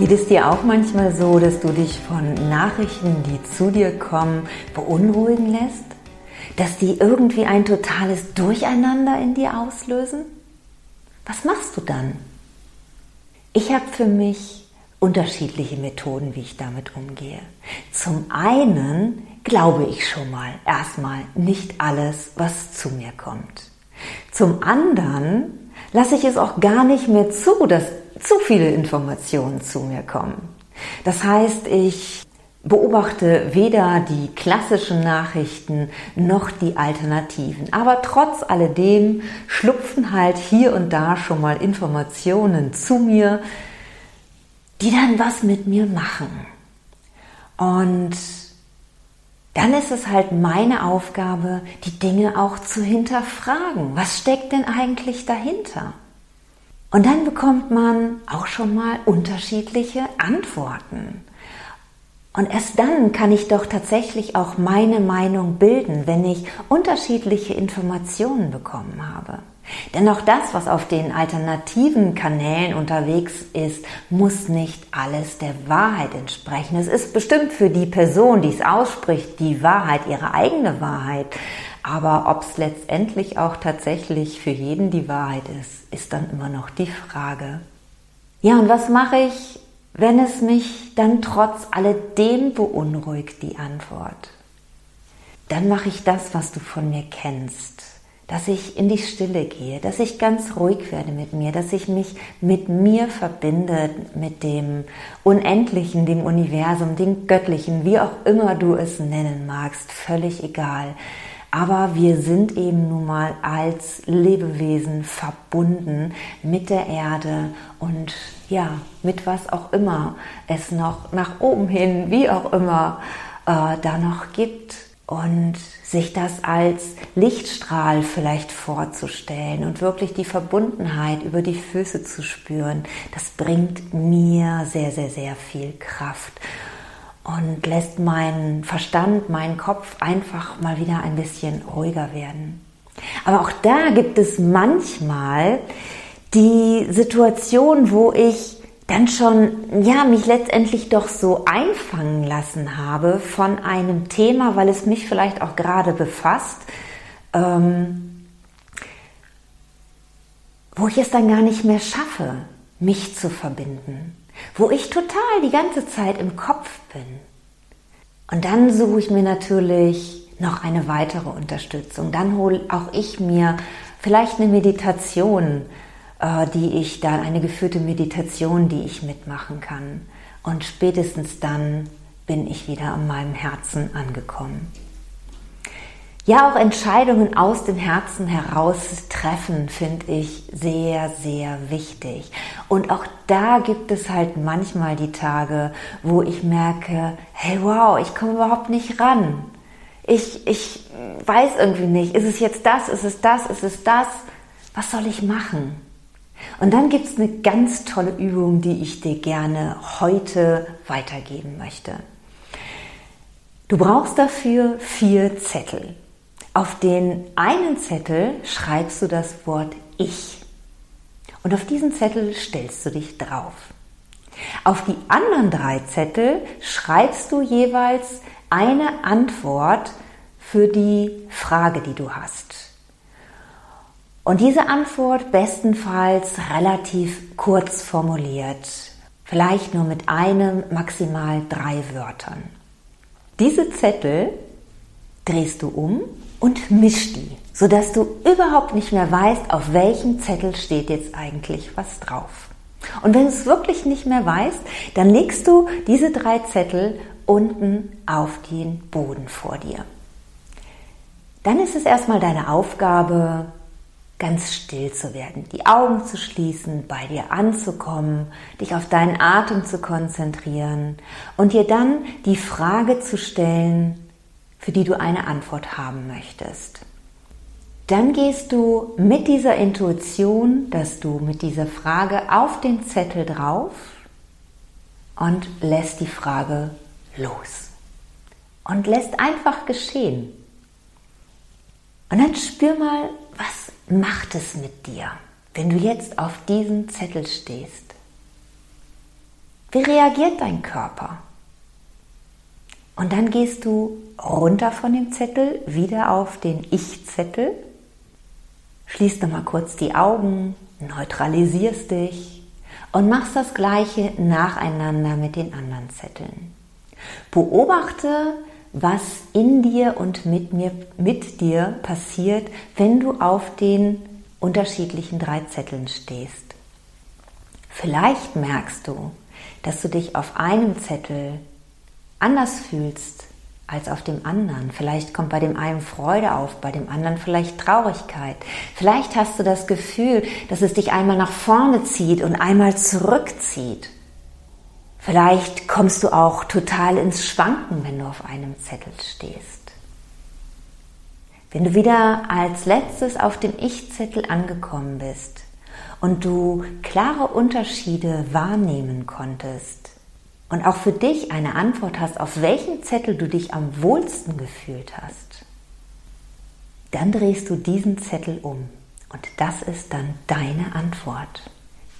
Geht es dir auch manchmal so, dass du dich von Nachrichten, die zu dir kommen, beunruhigen lässt? Dass die irgendwie ein totales Durcheinander in dir auslösen? Was machst du dann? Ich habe für mich unterschiedliche Methoden, wie ich damit umgehe. Zum einen glaube ich schon mal erstmal nicht alles, was zu mir kommt. Zum anderen lasse ich es auch gar nicht mehr zu, dass zu viele Informationen zu mir kommen. Das heißt, ich beobachte weder die klassischen Nachrichten noch die Alternativen. Aber trotz alledem schlupfen halt hier und da schon mal Informationen zu mir, die dann was mit mir machen. Und dann ist es halt meine Aufgabe, die Dinge auch zu hinterfragen. Was steckt denn eigentlich dahinter? Und dann bekommt man auch schon mal unterschiedliche Antworten. Und erst dann kann ich doch tatsächlich auch meine Meinung bilden, wenn ich unterschiedliche Informationen bekommen habe. Denn auch das, was auf den alternativen Kanälen unterwegs ist, muss nicht alles der Wahrheit entsprechen. Es ist bestimmt für die Person, die es ausspricht, die Wahrheit, ihre eigene Wahrheit. Aber ob es letztendlich auch tatsächlich für jeden die Wahrheit ist, ist dann immer noch die Frage. Ja, und was mache ich, wenn es mich dann trotz alledem beunruhigt, die Antwort? Dann mache ich das, was du von mir kennst dass ich in die Stille gehe, dass ich ganz ruhig werde mit mir, dass ich mich mit mir verbinde, mit dem Unendlichen, dem Universum, dem Göttlichen, wie auch immer du es nennen magst, völlig egal. Aber wir sind eben nun mal als Lebewesen verbunden mit der Erde und ja, mit was auch immer es noch nach oben hin, wie auch immer, äh, da noch gibt. Und sich das als Lichtstrahl vielleicht vorzustellen und wirklich die Verbundenheit über die Füße zu spüren, das bringt mir sehr, sehr, sehr viel Kraft und lässt meinen Verstand, meinen Kopf einfach mal wieder ein bisschen ruhiger werden. Aber auch da gibt es manchmal die Situation, wo ich dann schon, ja, mich letztendlich doch so einfangen lassen habe von einem Thema, weil es mich vielleicht auch gerade befasst, ähm, wo ich es dann gar nicht mehr schaffe, mich zu verbinden wo ich total die ganze Zeit im Kopf bin. Und dann suche ich mir natürlich noch eine weitere Unterstützung. Dann hole auch ich mir vielleicht eine Meditation, äh, die ich dann, eine geführte Meditation, die ich mitmachen kann. Und spätestens dann bin ich wieder an meinem Herzen angekommen. Ja, auch Entscheidungen aus dem Herzen heraus treffen, finde ich sehr, sehr wichtig. Und auch da gibt es halt manchmal die Tage, wo ich merke, hey wow, ich komme überhaupt nicht ran. Ich, ich weiß irgendwie nicht, ist es jetzt das, ist es das, ist es das? Was soll ich machen? Und dann gibt es eine ganz tolle Übung, die ich dir gerne heute weitergeben möchte. Du brauchst dafür vier Zettel. Auf den einen Zettel schreibst du das Wort Ich. Und auf diesen Zettel stellst du dich drauf. Auf die anderen drei Zettel schreibst du jeweils eine Antwort für die Frage, die du hast. Und diese Antwort bestenfalls relativ kurz formuliert, vielleicht nur mit einem, maximal drei Wörtern. Diese Zettel drehst du um und misch die, sodass du überhaupt nicht mehr weißt, auf welchem Zettel steht jetzt eigentlich was drauf. Und wenn du es wirklich nicht mehr weißt, dann legst du diese drei Zettel unten auf den Boden vor dir. Dann ist es erstmal deine Aufgabe, ganz still zu werden, die Augen zu schließen, bei dir anzukommen, dich auf deinen Atem zu konzentrieren und dir dann die Frage zu stellen, für die du eine Antwort haben möchtest. Dann gehst du mit dieser Intuition, dass du mit dieser Frage auf den Zettel drauf und lässt die Frage los. Und lässt einfach geschehen. Und dann spür mal, was macht es mit dir, wenn du jetzt auf diesen Zettel stehst? Wie reagiert dein Körper? Und dann gehst du runter von dem Zettel, wieder auf den Ich-Zettel, schließt nochmal kurz die Augen, neutralisierst dich und machst das gleiche nacheinander mit den anderen Zetteln. Beobachte, was in dir und mit, mir, mit dir passiert, wenn du auf den unterschiedlichen drei Zetteln stehst. Vielleicht merkst du, dass du dich auf einem Zettel anders fühlst als auf dem anderen. Vielleicht kommt bei dem einen Freude auf, bei dem anderen vielleicht Traurigkeit. Vielleicht hast du das Gefühl, dass es dich einmal nach vorne zieht und einmal zurückzieht. Vielleicht kommst du auch total ins Schwanken, wenn du auf einem Zettel stehst. Wenn du wieder als letztes auf dem Ich-Zettel angekommen bist und du klare Unterschiede wahrnehmen konntest und auch für dich eine Antwort hast, auf welchen Zettel du dich am wohlsten gefühlt hast, dann drehst du diesen Zettel um und das ist dann deine Antwort.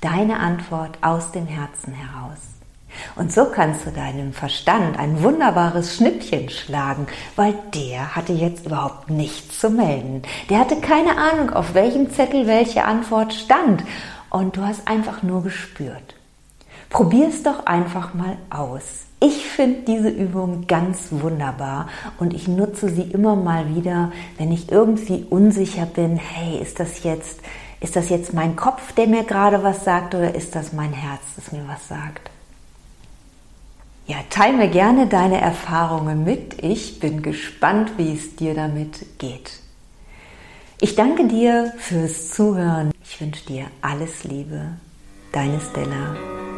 Deine Antwort aus dem Herzen heraus. Und so kannst du deinem Verstand ein wunderbares Schnippchen schlagen, weil der hatte jetzt überhaupt nichts zu melden. Der hatte keine Ahnung, auf welchem Zettel welche Antwort stand. Und du hast einfach nur gespürt. Probier es doch einfach mal aus. Ich finde diese Übung ganz wunderbar und ich nutze sie immer mal wieder, wenn ich irgendwie unsicher bin, hey, ist das jetzt, ist das jetzt mein Kopf, der mir gerade was sagt oder ist das mein Herz, das mir was sagt? Ja, teile mir gerne deine Erfahrungen mit. Ich bin gespannt, wie es dir damit geht. Ich danke dir fürs Zuhören. Ich wünsche dir alles Liebe. Deine Stella.